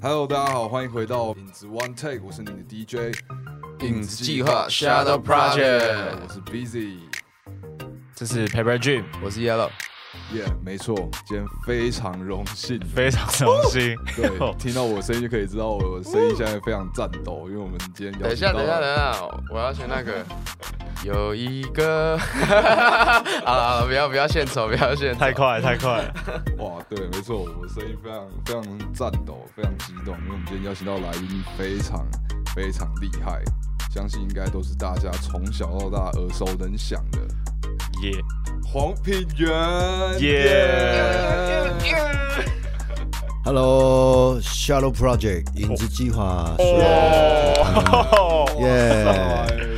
Hello，大家好，欢迎回到影子 One Take，我是你的 DJ 影子计划 Shadow Project 我是 Busy，这是 Paper Dream，我是 Yellow，耶、没错，今天非常荣幸，非常荣幸。对，听到我的声音就可以知道我的声音现在非常颤抖，因为我们今天等一下，等一下，等一下，我要选那个。有一个，好了，不要不要献丑，不要献。太快太快。了，哇，对，没错，我的声音非常非常颤抖，非常激动，因为我们今天邀请到来宾非常非常厉害，相信应该都是大家从小到大耳熟能详的。耶黄品源，耶！Hello Shadow Project 影子计划，哦，耶！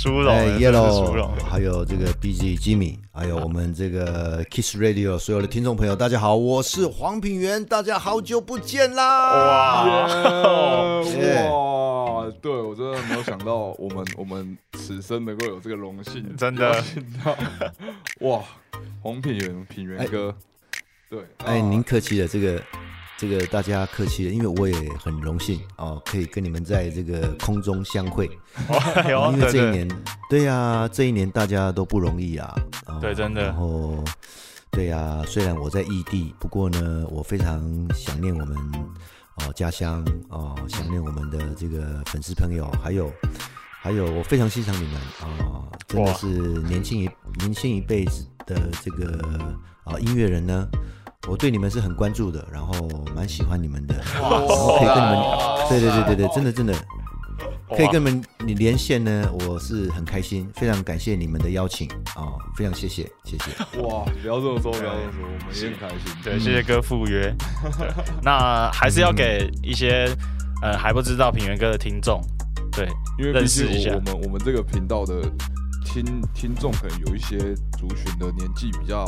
殊荣，哎，Yellow，还有这个 B.G. Jimmy，还有我们这个 Kiss Radio 所有的听众朋友，大家好，我是黄品源，大家好久不见啦！哇，耶哇！对我真的没有想到，我们我们此生能够有这个荣幸，真的哇，黄品源品源哥，对，哎，啊您客气了，这个这个大家客气了，因为我也很荣幸哦，可以跟你们在这个空中相会，因为这一年，对呀、这一年大家都不容易啊，哦对真的。然后，对呀、虽然我在异地，不过呢，我非常想念我们哦家乡哦，想念我们的这个粉丝朋友，还有还有，我非常欣赏你们啊、真的是年轻一年轻一辈子的这个啊、音乐人呢。我对你们是很关注的，然后蛮喜欢你们的，然后可以跟你们，对对对对对，真的真的，可以跟你们你连线呢，我是很开心，非常感谢你们的邀请啊、非常谢谢谢谢。哇，不要这么说，不要这么说，我们也很开心。对，谢谢哥赴约。那还是要给一些呃还不知道平原哥的听众，对，因为毕认识一下我们我们这个频道的听听众可能有一些族群的年纪比较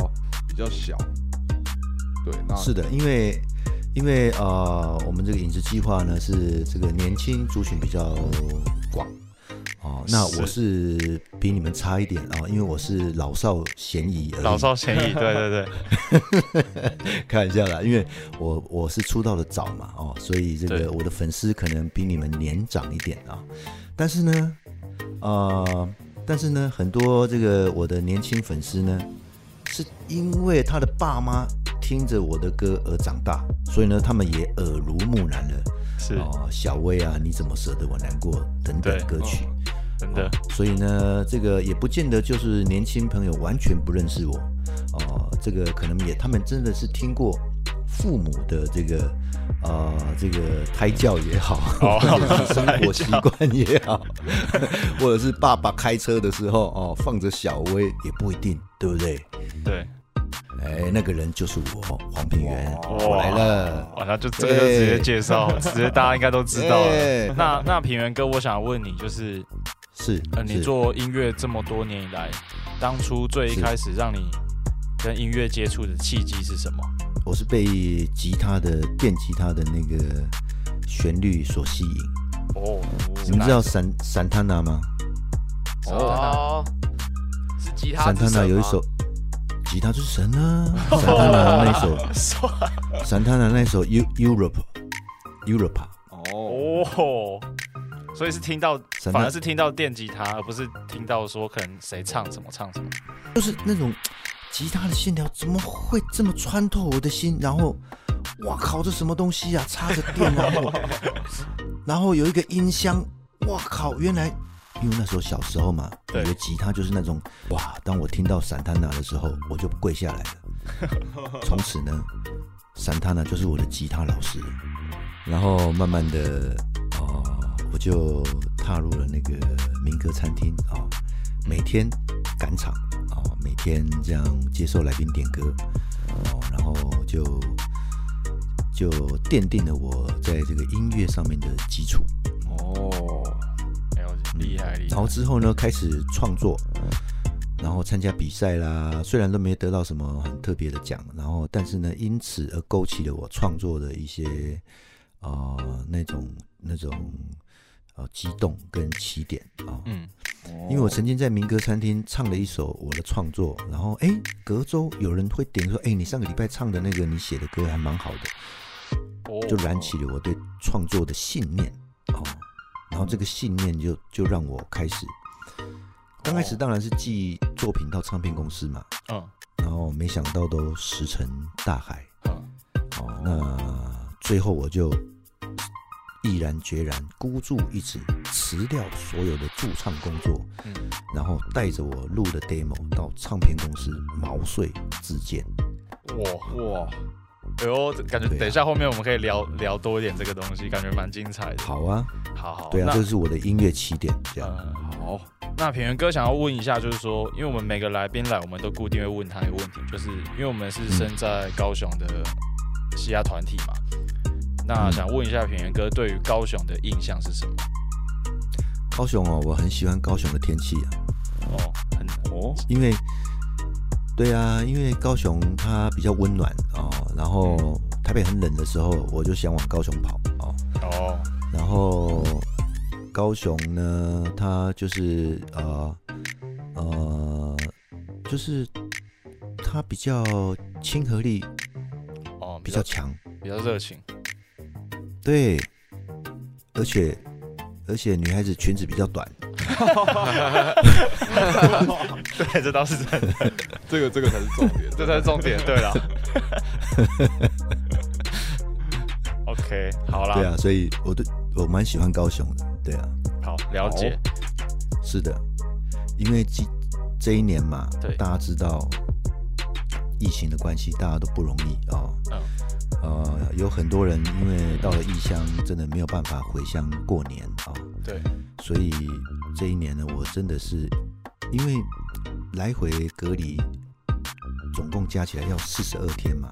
比较小，对，那是的，因为因为呃，我们这个饮食计划呢是这个年轻族群比较广哦，那我是比你们差一点啊、因为我是老少咸宜。老少咸宜，对 对对，开玩笑啦，因为我我是出道的早嘛，哦，所以这个我的粉丝可能比你们年长一点啊。但是呢，呃，但是呢，很多这个我的年轻粉丝呢，是因为他的爸妈听着我的歌而长大，所以呢，他们也耳濡目染了。是。哦，小薇啊，你怎么舍得我难过等等歌曲。真的，所以呢，这个也不见得就是年轻朋友完全不认识我，哦、这个可能也他们真的是听过父母的这个呃这个胎教也好，哦 或者是生活习惯也好，或者是爸爸开车的时候哦放着小薇也不一定，对不对？对，哎，那个人就是我黄平原，我来了。哇，那就这个就直接介绍，直接大家应该都知道那那平原哥，我想问你，就是是呃，你做音乐这么多年以来，当初最一开始让你跟音乐接触的契机是什么？我是被吉他的电吉他的那个旋律所吸引。哦，你们知道闪闪探纳吗？哦，是吉他散塔之神吗？纳有一首吉他之神啊，散塔纳那一首，散塔纳那一首 Eu Europe Europa，哦，哦，所以是听到，反而是听到电吉他，而不是听到说可能谁唱什么唱什么。就是那种吉他的线条怎么会这么穿透我的心？然后，哇靠，这什么东西啊？插着电，然后，然后有一个音箱，哇靠，原来。因为那时候小时候嘛，以对为吉他就是那种哇，当我听到散塔纳的时候，我就跪下来了。从此呢，散塔纳就是我的吉他老师。然后慢慢的，哦，我就踏入了那个民歌餐厅啊、每天赶场哦，每天这样接受来宾点歌哦，然后就就奠定了我在这个音乐上面的基础。哦，厉害厉害。然后之后呢，开始创作，然后参加比赛啦，虽然都没得到什么很特别的奖，然后但是呢，因此而勾起了我创作的一些啊、呃那种那种呃激动跟起点啊。嗯，因为我曾经在民歌餐厅唱了一首我的创作，然后哎，隔周有人会点说，哎，你上个礼拜唱的那个你写的歌还蛮好的，哦就燃起了我对创作的信念哦。然后这个信念就就让我开始，刚开始当然是寄作品到唱片公司嘛，嗯然后没想到都石沉大海嗯哦。那最后我就毅然决然孤注一掷，辞掉所有的驻唱工作，嗯，然后带着我录的 demo 到唱片公司毛遂自荐。哇，哇，哎呦，感觉等一下后面我们可以聊聊多一点这个东西，感觉蛮精彩的。好啊，好好，对啊，那这是我的音乐起点，这样。嗯好，那品源哥想要问一下，就是说，因为我们每个来宾来，我们都固定会问他一个问题，就是因为我们是身在高雄的西亚团体嘛，那嗯想问一下品源哥对于高雄的印象是什么？高雄哦，我很喜欢高雄的天气啊，哦，很哦，因为，对啊，因为高雄它比较温暖哦，然后台北很冷的时候，我就想往高雄跑哦，哦，然后高雄呢，它就是呃呃，就是它比较亲和力哦，比较强，比较热情，对，而且而且女孩子裙子比较短，对，这倒是真的，这个这个才是重点，这才是重点。对了 OK，好啦，对啊，所以我对我蛮喜欢高雄的，对啊。好了解，是的，因为这这一年嘛，对。大家知道疫情的关系，大家都不容易哦。嗯。呃，有很多人因为到了异乡，真的没有办法回乡过年啊、哦，对，所以这一年呢，我真的是因为来回隔离，总共加起来要四十二天嘛，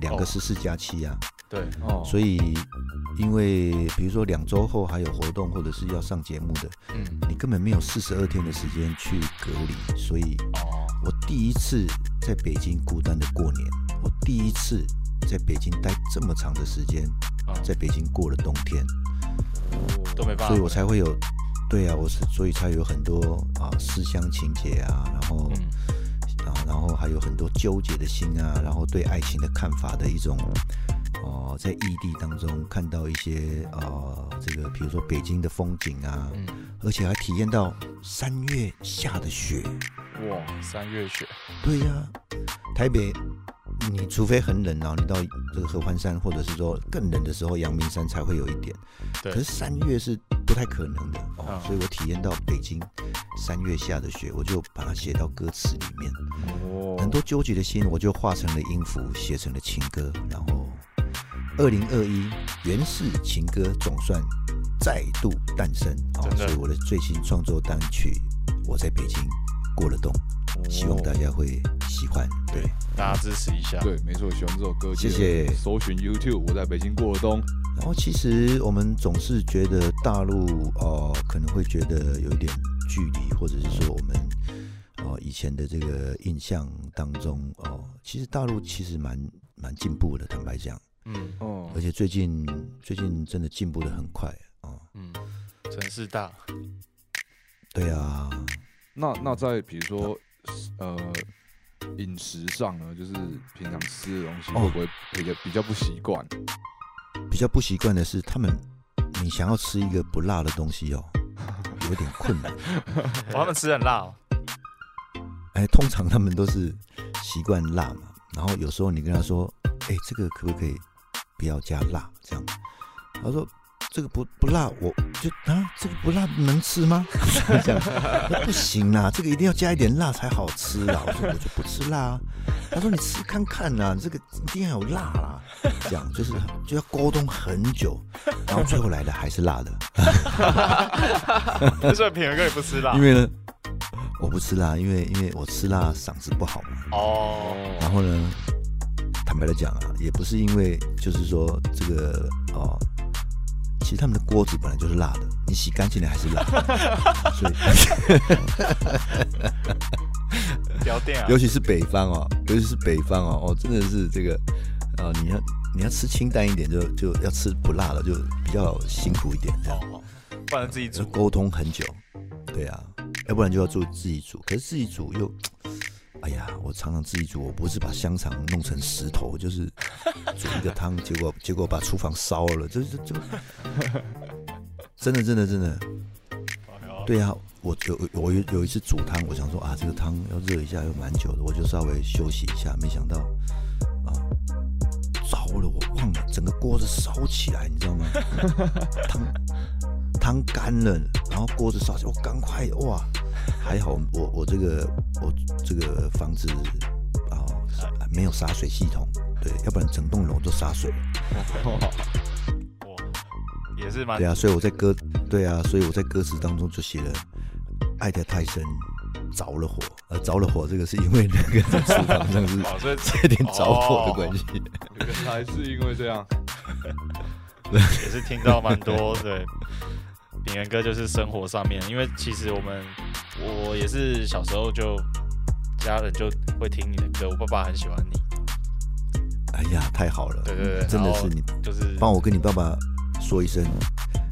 两个哦。十四加七啊，对，哦，所以因为比如说两周后还有活动或者是要上节目的，嗯，你根本没有四十二天的时间去隔离，所以哦，我第一次在北京孤单的过年，我第一次在北京待这么长的时间，嗯。在北京过了冬天，都没办法，所以我才会有，对啊，我是所以才有很多啊思乡情节啊，然后嗯，啊，然后还有很多纠结的心啊，然后对爱情的看法的一种。哦，在异地当中看到一些啊，这个比如说北京的风景啊，嗯，而且还体验到三月下的雪。哇，三月雪，对呀、台北，你除非很冷啊，你到这个合欢山，或者是说更冷的时候，阳明山才会有一点。对可是三月是不太可能的哦，嗯所以我体验到北京三月下的雪，我就把它写到歌词里面。哦，很多纠结的心，我就化成了音符，写成了情歌。然后，二零二一原始情歌总算再度诞生哦所以我的最新创作单曲《我在北京过了冬》，希望大家会喜欢。对，大家支持一下，对，没错，喜欢这首歌，谢谢。搜寻 YouTube，我在北京过了冬，然后其实我们总是觉得大陆哦、可能会觉得有一点距离，或者是说我们哦、以前的这个印象当中哦、其实大陆其实蛮蛮进步的，坦白讲。嗯。哦。而，且最近最近真的进步的很快哦。嗯，城市大，对啊，那那在比如说呃饮食上呢，就是平常吃的东西哦会不会比较比较不习惯？比较不习惯的是他们，你想要吃一个不辣的东西哦，有点困难。哦他们吃很辣哦，哎，通常他们都是习惯辣嘛，然后有时候你跟他说，哎，这个可不可以不要加辣？这样，他说这个不不辣，我就啊，这个不辣能吃吗？这样 那不行啦，这个一定要加一点辣才好吃啊。我说 我就不吃辣啊。他说你吃看看啦，这个一定要有辣啦。这样就是就要沟通很久，然后最后来的还是辣的，所以品源哥也不吃辣因为呢。我不吃辣，因为因为我吃辣嗓子不好嘛。哦，然后呢，坦白的讲啊，也不是因为就是说这个哦，其实他们的锅子本来就是辣的，你洗干净了还是辣。的，所以。聊店啊。尤，其是北方哦，尤其是北方哦，哦，真的是这个哦，你要你要吃清淡一点就，就要吃不辣的，就比较辛苦一点，这样。哦，不然自己煮，要沟通很久，对啊，要不然就要做自己煮，可是自己煮又。哎呀，我常常自己煮，我不是把香肠弄成石头，就是 煮一个汤，结果结果把厨房烧了，这这这，真的真的真的，对啊，我有我有有一次煮汤，我想说啊，这个汤要热一下，又蛮久的，我就稍微休息一下，没想到啊，糟了，我忘了，整个锅子烧起来，你知道吗？汤汤干了，然后锅子烧起来，我赶快哇，还好我我这个我这个房子啊没有洒水系统，对，要不然整栋楼都洒水了。哇，也是蛮对啊，所以我在歌，对啊，所以我在歌词当中就写了“爱得太深，着了火”。呃，着了火，这个是因为那个在 厨房上是哦，所以有点着火的关系。原来是因为这样。也是听到蛮多对。平原哥就是生活上面，因为其实我们我也是小时候就家人就会听你的歌，我爸爸很喜欢你。哎呀，太好了，对对对，真的是你，就是帮我跟你爸爸说一声，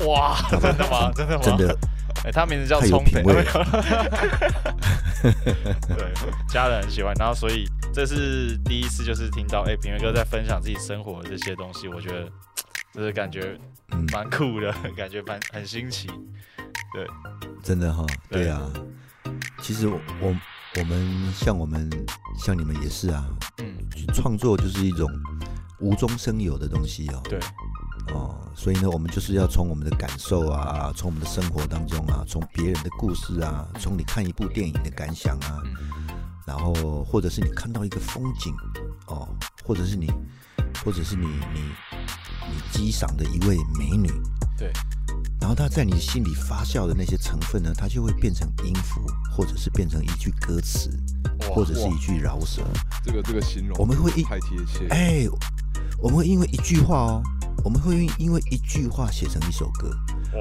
哇，真的吗？真的吗？真的，哎，他名字叫聪培，品味了。对，家人很喜欢，然后所以这是第一次，就是听到哎，平原哥在分享自己生活的这些东西，我觉得就是感觉嗯，蛮酷的，感觉蛮很新奇。对真的哈，对对啊。其实我我我们像我们像你们也是啊，嗯，创作就是一种无中生有的东西哦。对，哦，所以呢，我们就是要从我们的感受啊，从我们的生活当中啊，从别人的故事啊，从你看一部电影的感想啊，嗯，然后或者是你看到一个风景哦，或者是你，或者是你你你击赏的一位美女，对，然后她在你心里发酵的那些成分呢，它就会变成音符，或者是变成一句歌词，或者是一句饶舌。这个这个形容，我们会一太贴切。哎，我们会因为一句话哦，我们会因为一句话写成一首歌，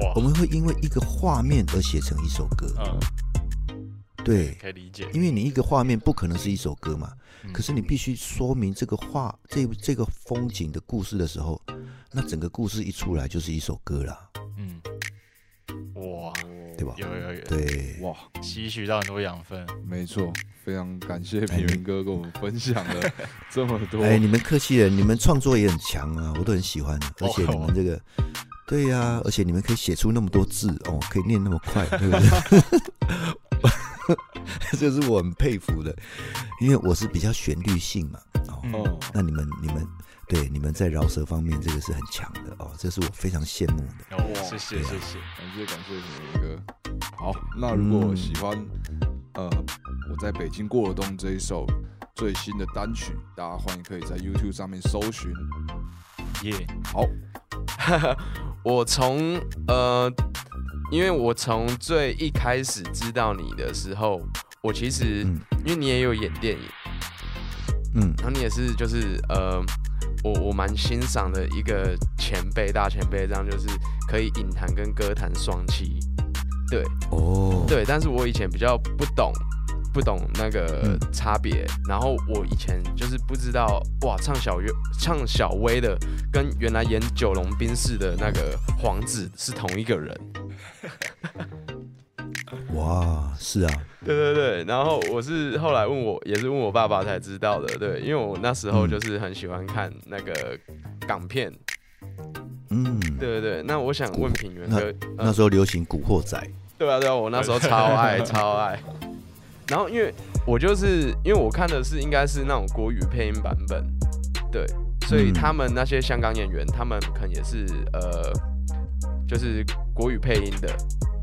哇我，们会因为一个画面而写成一首歌。嗯，对，可以理解。因为你一个画面不可能是一首歌嘛，嗯可是你必须说明这个画这这个风景的故事的时候，那整个故事一出来就是一首歌啦，嗯，哇，对吧？有有有，对，哇，吸取到很多养分。没错，非常感谢平云哥跟我们分享了 这么多。哎，你们客气了，你们创作也很强啊，我都很喜欢，而且哦你们这个，对呀、而且你们可以写出那么多字哦，可以念那么快，对不对？这是我很佩服的，因为我是比较旋律性嘛，哦，嗯哦，那你们你们对你们在饶舌方面这个是很强的哦，这是我非常羡慕的。哦，谢谢谢谢。感谢感谢平原哥。好，那如果喜欢呃我在北京过了冬这一首最新的单曲，大家欢迎可以在 YouTube 上面搜寻。耶，好，我从呃，因为我从最一开始知道你的时候，我其实、嗯因为你也有演电影，嗯然后你也是就是呃，我我蛮欣赏的一个前辈大前辈，这样就是可以影坛跟歌坛双栖。对哦，对，但是我以前比较不懂。不懂那个嗯差别，然后我以前就是不知道哇，唱小月唱小薇的跟原来演九龙冰室的那个皇子是同一个人，哇，是啊，对对对，然后我是后来问我，也是问我爸爸才知道的，对，因为我那时候嗯。就是很喜欢看那个港片，嗯，对对对，那我想问品源那哥，那时候流行《古惑仔》，对啊对啊，我那时候超爱超爱，然后因为我就是因为我看的是应该是那种国语配音版本，对，所以嗯。他们那些香港演员，他们可能也是呃，就是国语配音的，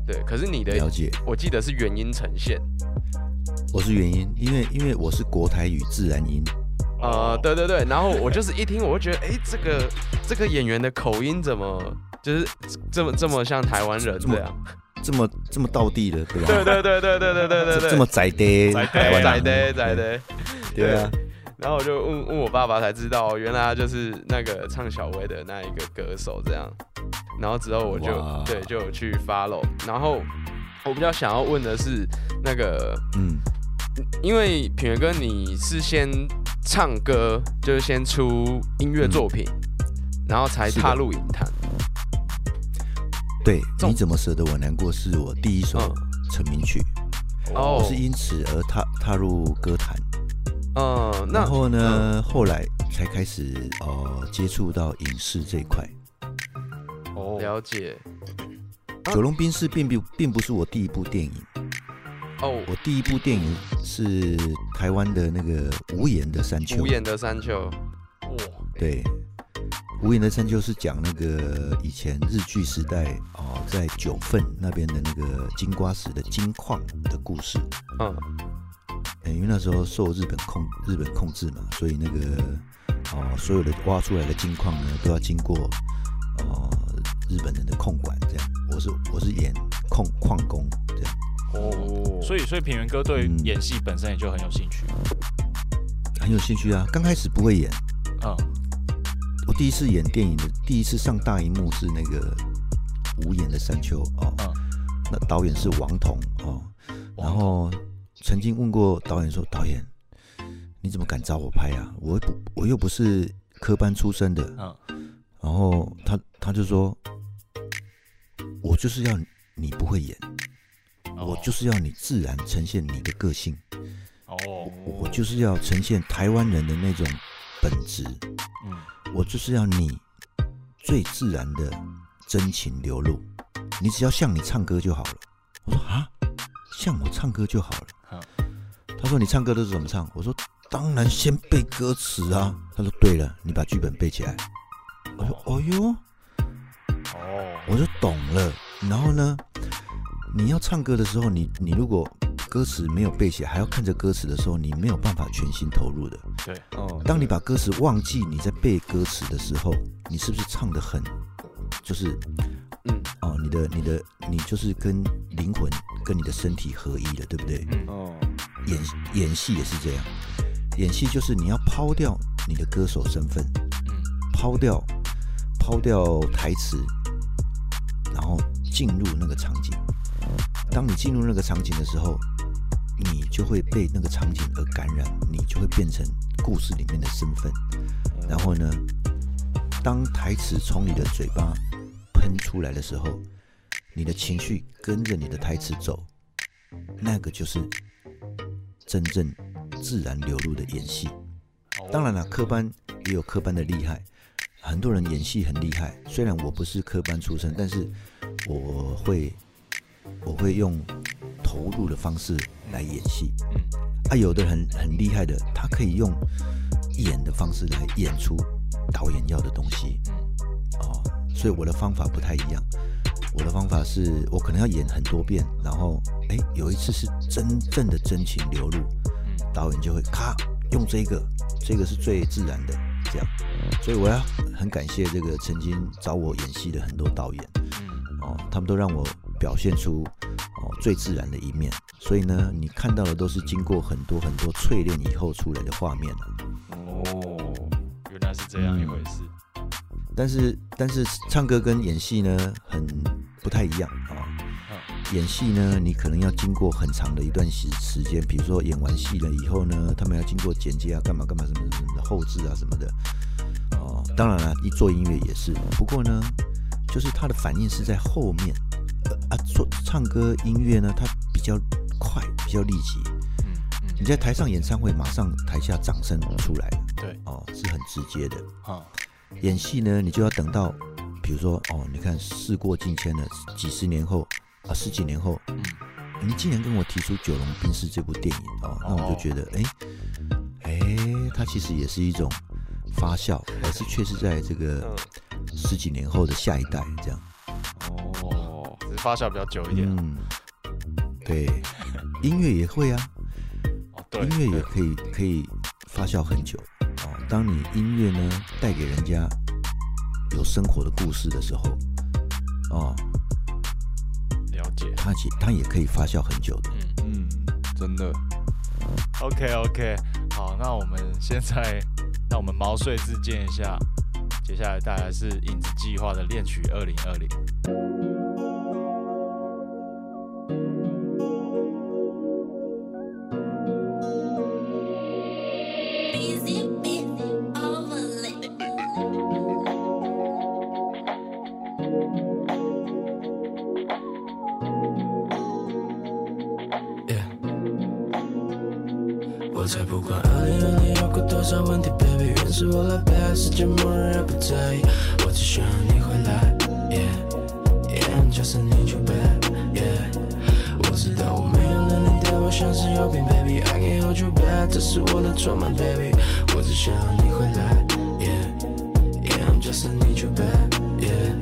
对，可是你的了解，我记得是原音呈现。我是原音，因为因为我是国台语自然音，呃，对对对，然后我就是一听，我就觉得，哎，这个这个演员的口音怎么就是这么这么像台湾人这么这样？这么这么道地的，对吧？对对对对对对对对对，这这么宅的宅台湾人仔的仔的，对啊，然后我就问问我爸爸才知道，原来他就是那个唱小薇的那一个歌手这样。然后之后我就对就有去 follow，然后我比较想要问的是那个，嗯，因为品源哥你是先唱歌，就是先出音乐作品，然后才踏入影坛。对，你怎么舍得我难过是我第一首嗯成名曲，哦我是因此而踏踏入歌坛。嗯，那然后呢，后来才开始呃接触到影视这一块。哦，了解。啊。九龙冰室并不并不是我第一部电影，哦，我第一部电影是台湾的那个无言的山丘。无言的山丘，哇，对，无言的山丘是讲那个以前日剧时代哦，在九份那边的那个金瓜石的金矿的故事。嗯，呃因为那时候受日本控日本控制嘛，所以那个哦，所有的挖出来的金矿呢，都要经过哦日本人的控管。这样，我是我是演控矿工这样。哦，所以所以平原哥对嗯演戏本身也就很有兴趣。很有兴趣啊。刚开始不会演，嗯，我第一次演电影的第一次上大荧幕是那个《无言的山丘》哦，嗯那导演是王彤哦，然后曾经问过导演说：“导演，你怎么敢找我拍啊？我不我又不是科班出身的。”嗯然后他他就说：“我就是要你不会演，哦我就是要你自然呈现你的个性，哦，我就是要呈现台湾人的那种本质。”嗯我就是要你最自然的真情流露，你只要像你唱歌就好了。我说啊，像我唱歌就好了。嗯他说你唱歌都是怎么唱？我说当然先背歌词啊。他说对了，你把剧本背起来。我说哦哟，哦，我就懂了。然后呢，你要唱歌的时候，你你如果歌词没有背起来，还要看着歌词的时候，你没有办法全心投入的。对，哦，当你把歌词忘记你在背歌词的时候，你是不是唱的很，就是嗯，哦，你的你的你就是跟灵魂跟你的身体合一了，对不对？嗯哦，演演戏也是这样，演戏就是你要抛掉你的歌手身份，嗯抛掉抛掉台词，然后进入那个场景。当你进入那个场景的时候，你就会被那个场景而感染，你就会变成故事里面的身份。然后呢，当台词从你的嘴巴喷出来的时候，你的情绪跟着你的台词走，那个就是真正自然流露的演戏。哦当然了，科班也有科班的厉害，很多人演戏很厉害。虽然我不是科班出身，但是我会我会用投入的方式来演戏。嗯啊，有的很很厉害的，他可以用演的方式来演出导演要的东西。嗯哦，所以我的方法不太一样。我的方法是我可能要演很多遍，然后哎，有一次是真正的真情流露，嗯导演就会咔用这个，这个是最自然的这样。所以我要很感谢这个曾经找我演戏的很多导演嗯哦，他们都让我表现出哦最自然的一面。所以呢，你看到的都是经过很多很多淬炼以后出来的画面了哦，原来是这样一回事。但是但是唱歌跟演戏呢很不太一样啊、演戏呢，你可能要经过很长的一段时时间，比如说演完戏了以后呢，他们要经过剪接啊，干嘛干嘛什么什么的后置啊什么的。哦，当然了，一做音乐也是，不过呢，就是他的反应是在后面。呃啊，做唱歌音乐呢，它比较快，比较立即。嗯嗯，你在台上演唱会，马上台下掌声出来了，对，哦，是很直接的。哈，演戏呢，你就要等到，比如说哦，你看事过境迁了，几十年后啊，十几年后，嗯你竟然跟我提出《九龙冰室》这部电影哦，那我就觉得，哎、哎、它其实也是一种发酵，而是却是在这个嗯十几年后的下一代这样。哦，只是发酵比较久一点。嗯，对，音乐也会啊，哦，对，音乐也可以可以发酵很久哦。当你音乐呢带给人家有生活的故事的时候，哦，了解。它也它也可以发酵很久的。嗯嗯，真的，，OK OK，好，那我们现在那我们毛遂自荐一下，接下来带来是影子计划的恋曲二零二零。我只想要你回来，yeah yeah，I'm just need you back，yeah。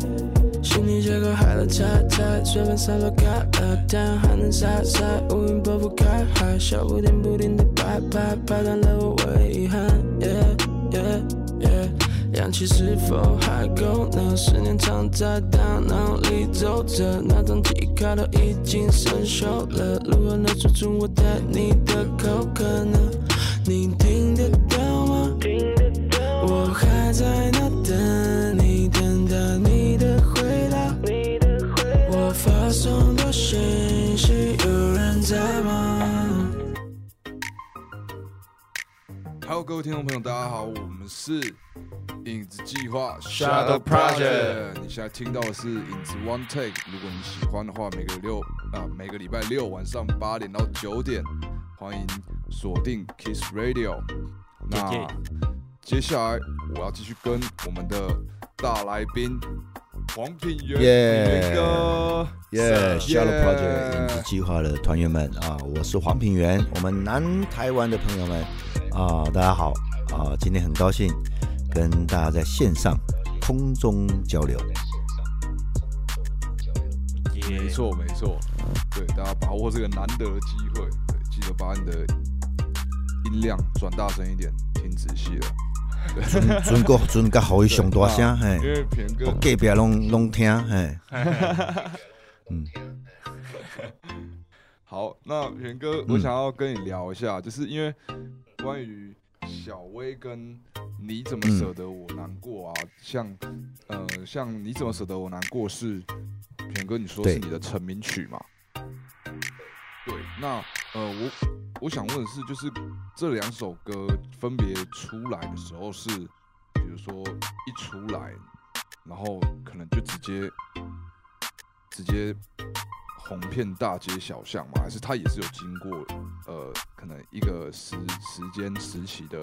心里结构海了太太，随便撒落盖了，太阳还能晒晒，乌云拨不开，海小不停不停的拍拍，拍断了我唯一遗憾，yeah yeah yeah。氧气是否还够呢？思念藏在大脑里走着，那张记忆卡都已经生锈了，如何能说出我对你的口渴呢？你听？我还在那等你，等待你的回答。我发送的信息，有人在吗？Hello，各位听众朋友，大家好，我们是影子计划 Shadow Project 你现在听到的是影子 One Take。如果你喜欢的话，每个六啊每个礼拜六晚上八点到九点，欢迎锁定 Kiss Radio。那接下来我要继续跟我们的大来宾黄品源耶哥，耶 s h a l o w Project 影子计划的团员们啊，我是黄品源，我们南台湾的朋友们。啊，大家好啊，今天很高兴跟大家在线上空中交流。没错没错，对大家把握这个难得的机会，对，记得把你的音量转大声一点，听仔细了。准准个准个好上大声，嘿。因，为平哥我隔壁拢拢听，嘿，嗯。好，那平哥，我想要跟你聊一下，就是因为关于小薇跟你怎么舍得我难过啊，像呃像你怎么舍得我难过是平哥你说是你的成名曲嘛？对，那呃我我想问的是，就是这两首歌分别出来的时候是，比如说一出来，然后可能就直接直接红遍大街小巷嘛？还是它也是有经过呃可能一个时时间时期的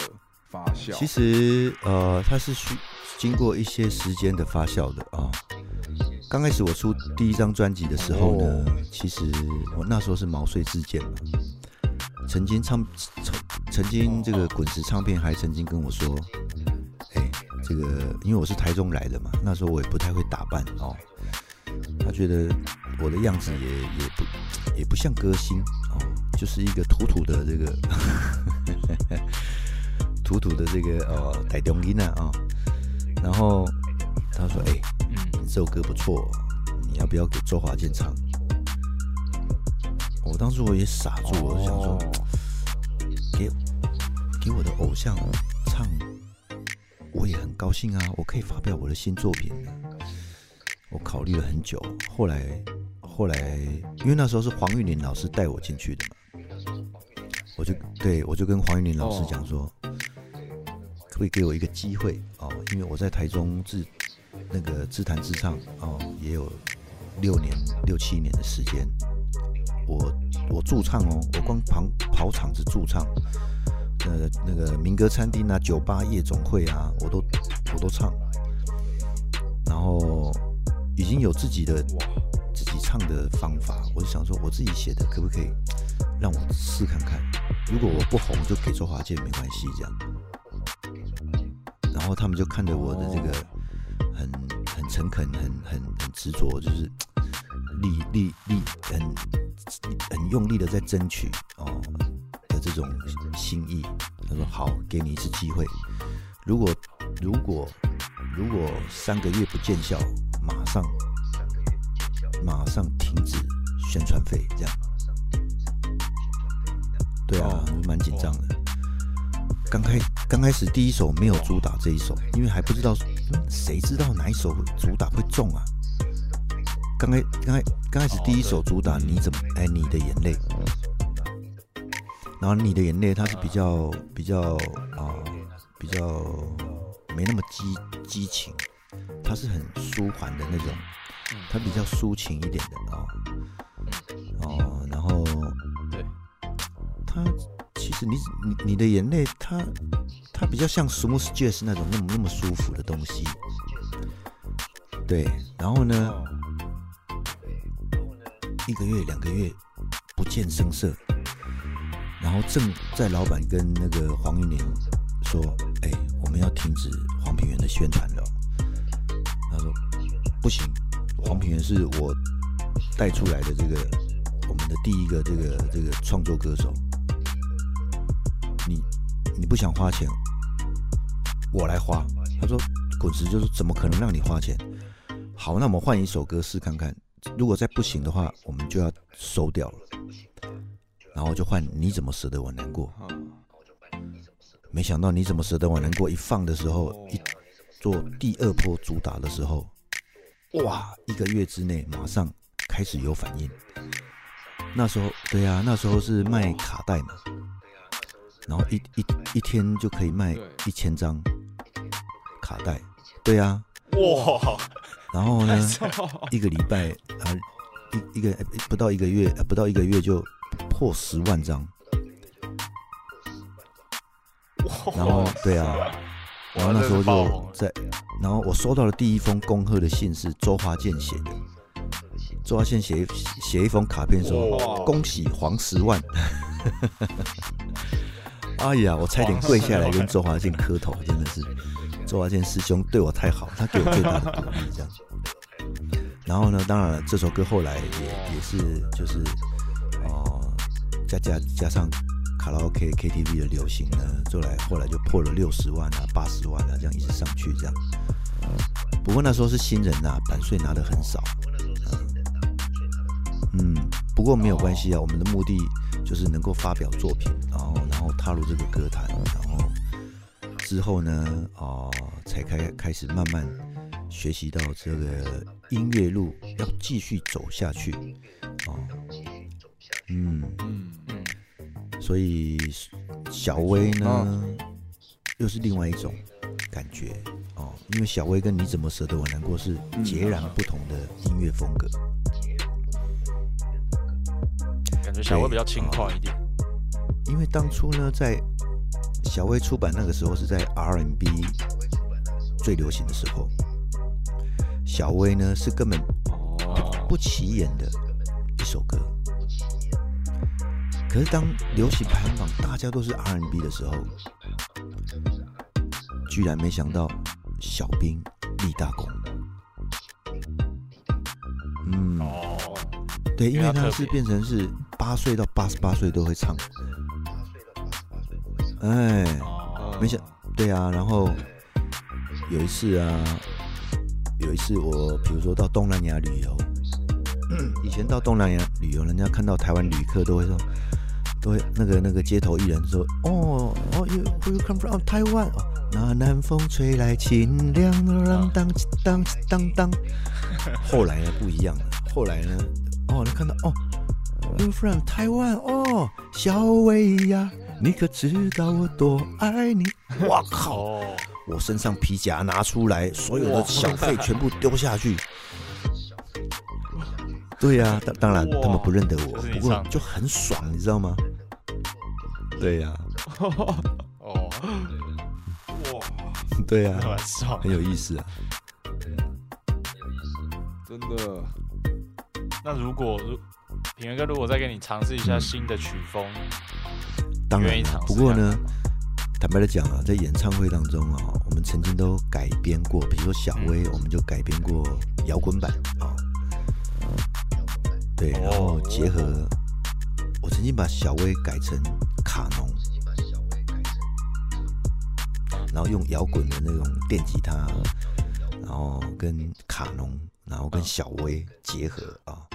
发酵？其实呃，它是需经过一些时间的发酵的啊。刚开始我出第一张专辑的时候呢，哦其实我那时候是毛遂自荐嘛，曾经唱曾曾经这个滚石唱片还曾经跟我说，哎、这个因为我是台中来的嘛，那时候我也不太会打扮哦，他觉得我的样子也也不也不像歌星哦，就是一个土土的这个 土土的这个哦台中音啊啊，然后他说，哎、嗯，这首歌不错，你要不要给周华健唱？我当时我也傻住了，我就想说，哦给给我的偶像唱，我也很高兴啊，我可以发表我的新作品。我考虑了很久，后来后来，因为那时候是黄玉玲老师带我进去的嘛，我就对我就跟黄玉玲老师讲说，可不可以给我一个机会哦？因为我在台中自那个自弹自唱哦，也有六年六七年的时间。我我驻唱哦，我光跑跑场子驻唱，呃，那个民歌餐厅啊、酒吧、夜总会啊，我都我都唱。然后已经有自己的自己唱的方法，我就想说，我自己写的可不可以让我试看看？如果我不红，就给周华健没关系这样。然后他们就看着我的这个很很诚恳、很很很执着，就是力力力很很用力的在争取哦的这种心意。他说好，给你一次机会。如果如果如果三个月不见效，马上马上停止宣传费，这样。对啊哦，蛮紧张的。刚开刚开始第一首没有主打这一首，因为还不知道嗯谁知道哪一首主打会中啊。刚开刚开刚开始第一首主打你怎么哎你的眼泪，然后你的眼泪它是比较比较啊、比较没那么激激情，它是很舒缓的那种，它比较抒情一点的啊哦然后对，它其实你你你的眼泪，它它比较像 smooth jazz 那种那么那么舒服的东西。对，然后呢，哦一个月两个月不见声色，然后正在老板跟那个黄玉玲说：“哎、我们要停止黄品源的宣传了。”他说：“不行，黄品源是我带出来的这个我们的第一个这个这个创作歌手，你你不想花钱，我来花。”他说：“滚石就是怎么可能让你花钱？好，那我们换一首歌试看看。”如果再不行的话，我们就要收掉了。然后就换你怎么舍得我难过？啊没想到你怎么舍得我难过一放的时候，一做第二波主打的时候，哇，一个月之内马上开始有反应。那时候，对啊，那时候是卖卡带嘛，然后一一一天就可以卖一千张卡带，对啊，哇，然后呢，一个礼拜啊，一一个不到一个月，呃不到一个月就破十万张。然后对啊，然后那时候就在，然后我收到的第一封恭贺的信是周华健写的，周华健写一写一封卡片说恭喜黄十万。哎呀，我差点跪下来跟周华健磕头，真的是周华健师兄对我太好，他给我最大的鼓励，这样。然后呢，当然了，这首歌后来也也是就是哦、加加加上卡拉 OK KTV 的流行呢，后来后来就破了六十万啊、八十万啊，这样一直上去这样。不过那时候是新人呐、版税拿的很少。嗯，不过没有关系啊，我们的目的就是能够发表作品，然后然后踏入这个歌坛，之后呢，哦、才开开始慢慢学习到这个音乐路要继续走下去，哦，嗯，嗯嗯，所以小薇呢，啊又是另外一种感觉哦，因为小薇跟你怎么舍得我难过是截然不同的音乐风格。感觉小薇比较轻快一点。因为当初呢，在小薇出版那个时候是在 R&B 最流行的时候，小薇呢是根本哦，不起眼的一首歌。可是当流行排行榜大家都是 R&B 的时候，居然没想到小兵立大功。嗯，哦，对，因为他是变成是八岁到八十八岁都会唱。哎，哦，没想对啊，然后有一次啊，有一次我比如说到东南亚旅游，以前到东南亚旅游，人家看到台湾旅客都会说，都会那个那个街头艺人说，哦哦，you where you come from Taiwan？哦，那南风吹来清凉，啷当当当当。后来呢不一样了，后来呢，哦，你看到哦，you from Taiwan？哦，小薇呀。你可知道我多爱你？哇靠！哦，我身上皮夹拿出来，所有的小费全部丢下去。对呀、当当然他们不认得我，不过就很爽，你知道吗？对呀、哦，哇，对呀、蛮爽。很有意思啊。真的，那如果如平原哥如果再给你尝试一下新的曲风，当然啦不过呢坦白的讲啊，在演唱会当中啊，我们曾经都改编过，比如说小薇，我们就改编过摇滚版啊。对，然后哦结合，我曾经把小薇改成卡农，然后用摇滚的那种电吉他，然后跟卡农，然后跟小薇结合啊。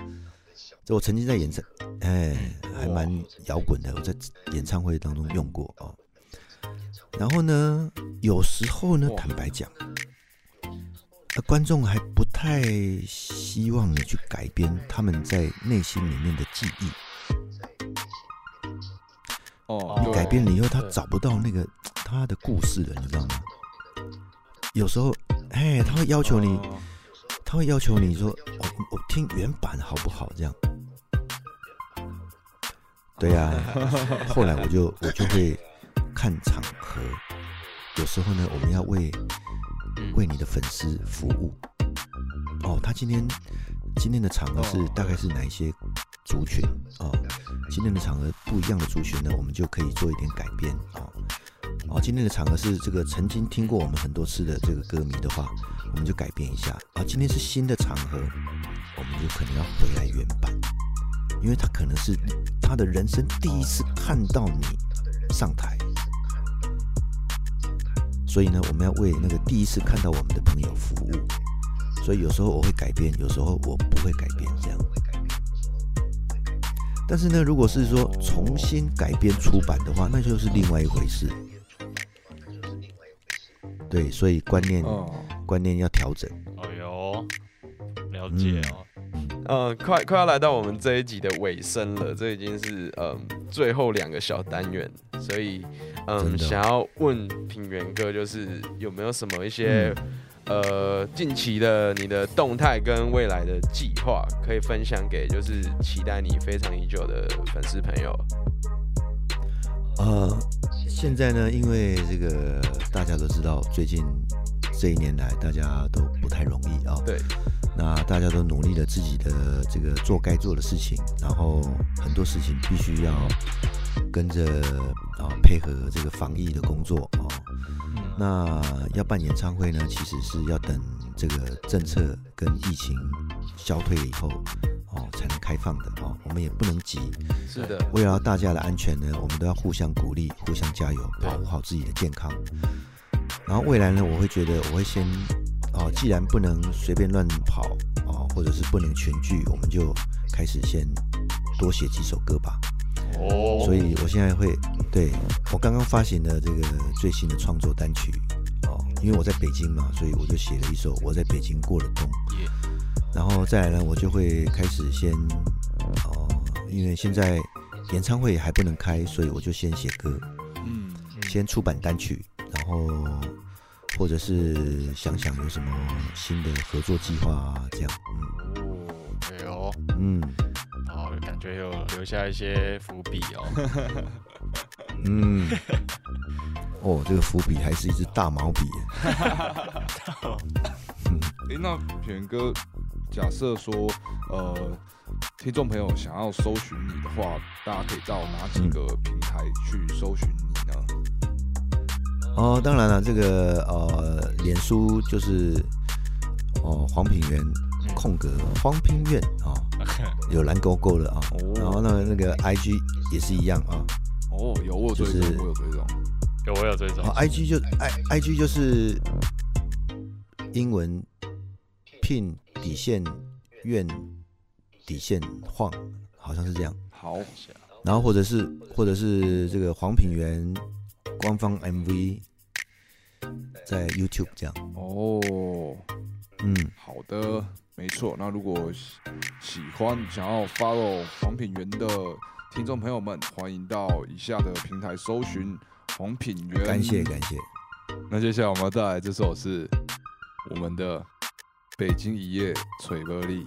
这我曾经在演唱，哎，还蛮摇滚的，我在演唱会当中用过哦。然后呢，有时候呢，坦白讲，呃，观众还不太希望你去改编他们在内心里面的记忆。哦，你改编了以后，他找不到那个 他的故事了，你知道吗？有时候，哎，他会要求你，哦他会要求你说，我我听原版好不好？这样。对呀、后来我就我就会看场合，有时候呢，我们要为嗯为你的粉丝服务。哦，他今天今天的场合是哦大概是哪一些族群哦？今天的场合不一样的族群呢，我们就可以做一点改变哦。哦，今天的场合是这个曾经听过我们很多次的这个歌迷的话，我们就改变一下啊。今天是新的场合，我们就可能要回来原版，因为他可能是他的人生第一次看到你上台，所以呢，我们要为那个第一次看到我们的朋友服务。所以有时候我会改变，有时候我不会改变，这样。但是呢，如果是说重新改编出版的话，那就是另外一回事。对，所以观念、哦，观念要调整。哎呦，了解哦。呃，快快要来到我们这一集的尾声了，这已经是嗯最后两个小单元，所以嗯想要问品源哥，就是有没有什么一些、呃近期的你的动态跟未来的计划，可以分享给就是期待你非常已久的粉丝朋友？呃，现在呢，因为这个大家都知道，最近这一年来大家都不太容易啊、对，那大家都努力了自己的这个做该做的事情，然后很多事情必须要跟着啊、配合这个防疫的工作哦。那要办演唱会呢，其实是要等这个政策跟疫情消退了以后哦，才能开放的哦。我们也不能急，是的，为了大家的安全呢，我们都要互相鼓励，互相加油，保护好自己的健康。然后未来呢，我会觉得我会先哦，既然不能随便乱跑哦，或者是不能全聚，我们就开始先多写几首歌吧。哦，所以我现在会对我刚刚发行的这个最新的创作单曲哦，因为我在北京嘛，所以我就写了一首《我在北京过了冬》耶然后再来呢，我就会开始先哦，因为现在演唱会还不能开，所以我就先写歌，嗯，先出版单曲，然后或者是想想有什么新的合作计划啊，这样，哦，对哦，嗯。嗯好，感觉有留下一些伏笔哦。嗯，哦，这个伏笔还是一支大毛笔耶，诶，那品哥，假设说，呃，听众朋友想要搜寻你的话，大家可以到哪几个平台去搜寻你呢？哦，当然了，这个呃，脸书就是哦黄品源空格黄品苑啊、有蓝勾勾的啊、哦。然后呢那个 IG 也是一样啊，哦，有我有追踪，有追踪。有我有这种哦 IG 就 I IG 就是英文 pin 底线院底线晃，好像是这样。好，然后或者是或者是这个黄品源官方 MV 在 YouTube 这样，哦，嗯。好的，没错。那如果喜喜欢想要 follow 黄品源的听众朋友们，欢迎到以下的平台搜寻黄品源。感谢感谢。那接下来我们要带来这首是我们的《北京一夜吹玻璃》。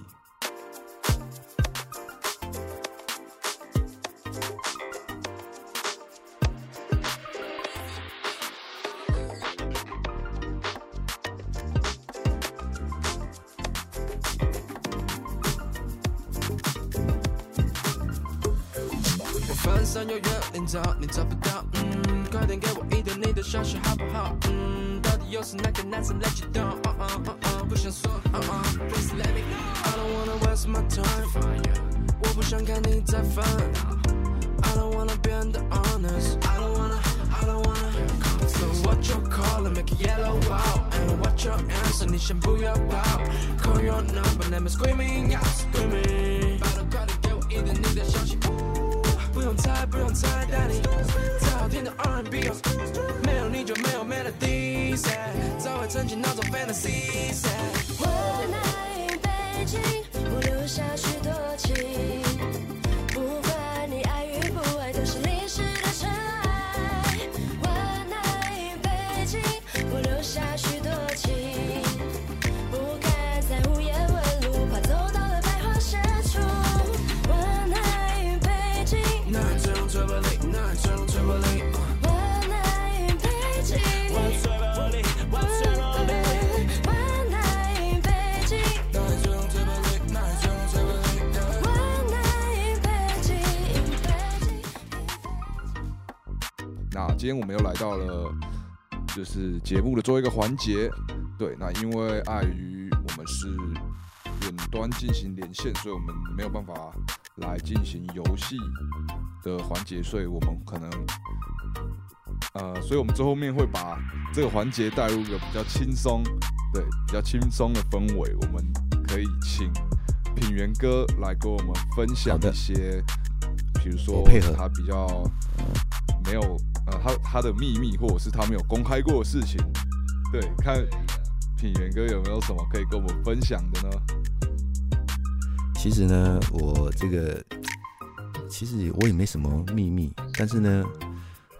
Waste my time，我不想看你再烦。I don't wanna 变得 honest，I don't wanna，I don't wanna。So what you calling? Make it yellow out and what your answer？你先不要跑，Call your number，let me screaming out screaming。拜托快点给我一点你的消息。不用猜，不用猜，带你最好听的 R&B，没有你就没有 melody，早已沉浸那种 fantasy。我爱北京，下许多情。今天我们又来到了就是节目的最后一个环节。对，那因为碍于我们是远端进行连线，所以我们没有办法来进行游戏的环节，所以我们可能呃，所以我们最后面会把这个环节带入一个比较轻松，对，比较轻松的氛围。我们可以请品源哥来跟我们分享一些，比如说他比较没有呃他他的秘密，或者是他没有公开过的事情。对，看品源哥有没有什么可以跟我们分享的呢？其实呢，我这个其实我也没什么秘密，但是呢，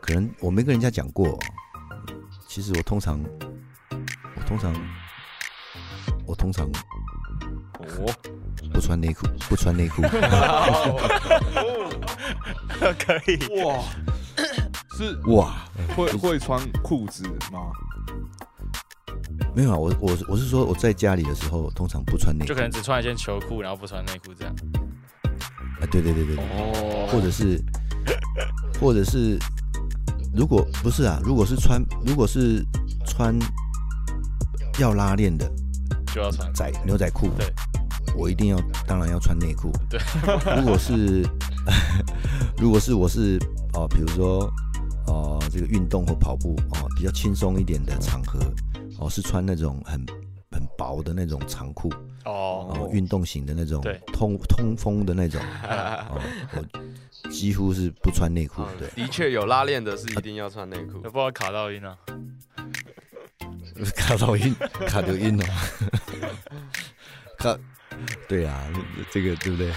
可能我没跟人家讲过。其实我通常，我通常，我通常哦，不穿内裤，不穿内裤。可以。哇，是哇，会会穿裤子吗？没有啊，我我我是说我在家里的时候，通常不穿内裤就可。能只穿一件球裤，然后不穿内裤这样。啊，对对对对，对哦或者是，或者是，如果不是啊，如果是穿，如果是穿要拉链的就要穿。仔牛仔裤，对，我一定要，当然要穿内裤。对，如果是，如果是我是哦、比如说哦、这个运动或跑步哦、比较轻松一点的场合，哦、是穿那种很很薄的那种长裤，哦，哦，运动型的那种对通通风的那种，哦，我几乎是不穿内裤，对，的确有拉链的是一定要穿内裤有。不然卡到音啊？卡到音，卡到音哦，卡，对啊，这个对不对？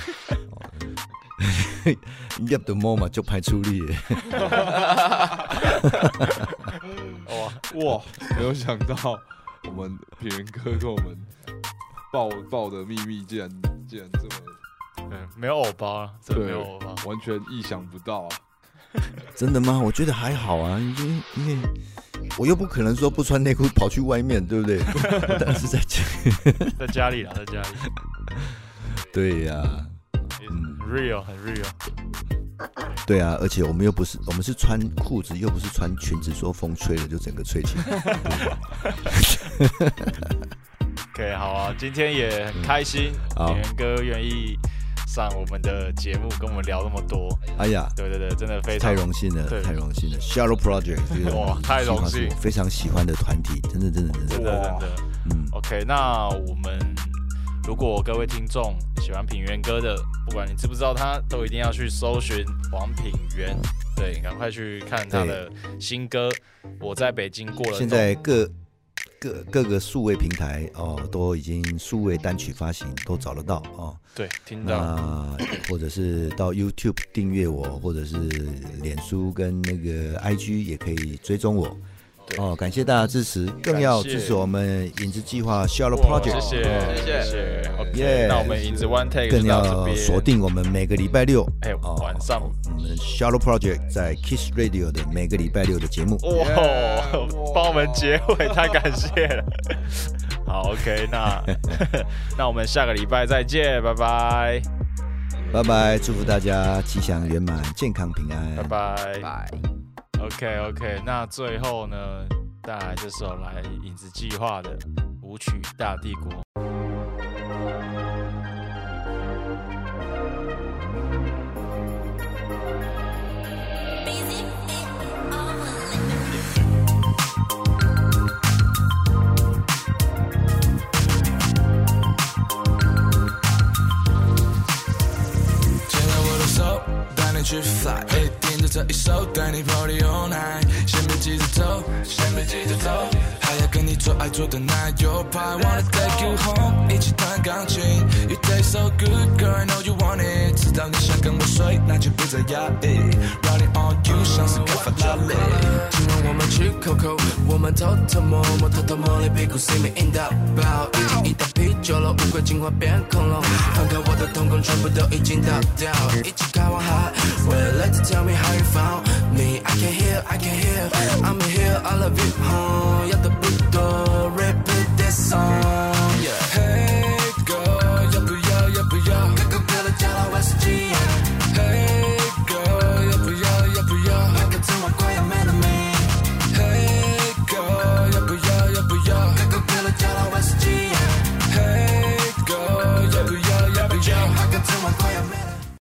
哦入到魔嘛就派出力的，哇，哇，没有想到我们品源哥跟我们爆爆的秘密，竟然竟然这么嗯，没有偶包啊，真的没有偶包。完全意想不到啊！真的吗？我觉得还好啊，因为因为我又不可能说不穿内裤跑去外面，对不对？但是在家，在家里啦，在家里，对呀、很 real，很 real。对啊，而且我们又不是，我们是穿裤子，又不是穿裙子，说风吹了就整个吹起来。OK，好啊，今天也很开心，好点元哥愿意上我们的节目，跟我们聊那么多。哎呀，对对对，真的非常太荣幸了，太荣幸了。Shallow Project，这个哇太荣幸非常喜欢的团体，真的，真的，真的真的。嗯，OK，那我们如果各位听众喜欢品源哥的，不管你知不知道他，都一定要去搜寻黄品源，对，赶快去看他的新歌《我在北京过了》。现在各各各个数位平台哦，都已经数位单曲发行都找得到哦。对听到那或者是到 YouTube 订阅我，或者是脸书跟那个 IG 也可以追踪我。对哦，感谢大家支持，更要支持我们影子计划 Shallow Project，谢谢哦谢谢谢谢。OK，那我们影子 One Take 更要边锁定我们每个礼拜六哎哦晚上我们 Shallow Project 在 Kiss Radio 的每个礼拜六的节目。哇帮我们结尾，太感谢了。好，OK，那 那我们下个礼拜再见，拜拜，拜拜，祝福大家吉祥圆满、健康平安。拜拜。拜。OK OK，那最后呢，带来这首来影子计划的舞曲《大帝国》。这一首，带你 party all night。先别急着走，先别急着走，还要跟你做爱做的那有派。Wanna take you home，一起弹钢琴。You taste so good, girl, I know you want it。知道你想跟我睡，那就别再压抑。Running On you，像是开发拉力。今晚我们吃 Coco，我们偷偷摸摸，偷偷摸你屁股，see me in the bow。一一打啤酒了，乌龟进化变恐龙，放开我的瞳孔，全部都已经倒掉。一起开往海，Well let you tell me how you found me. I can hear, I can hear, I'm here, I love you, home. 要的不多，repeat this song.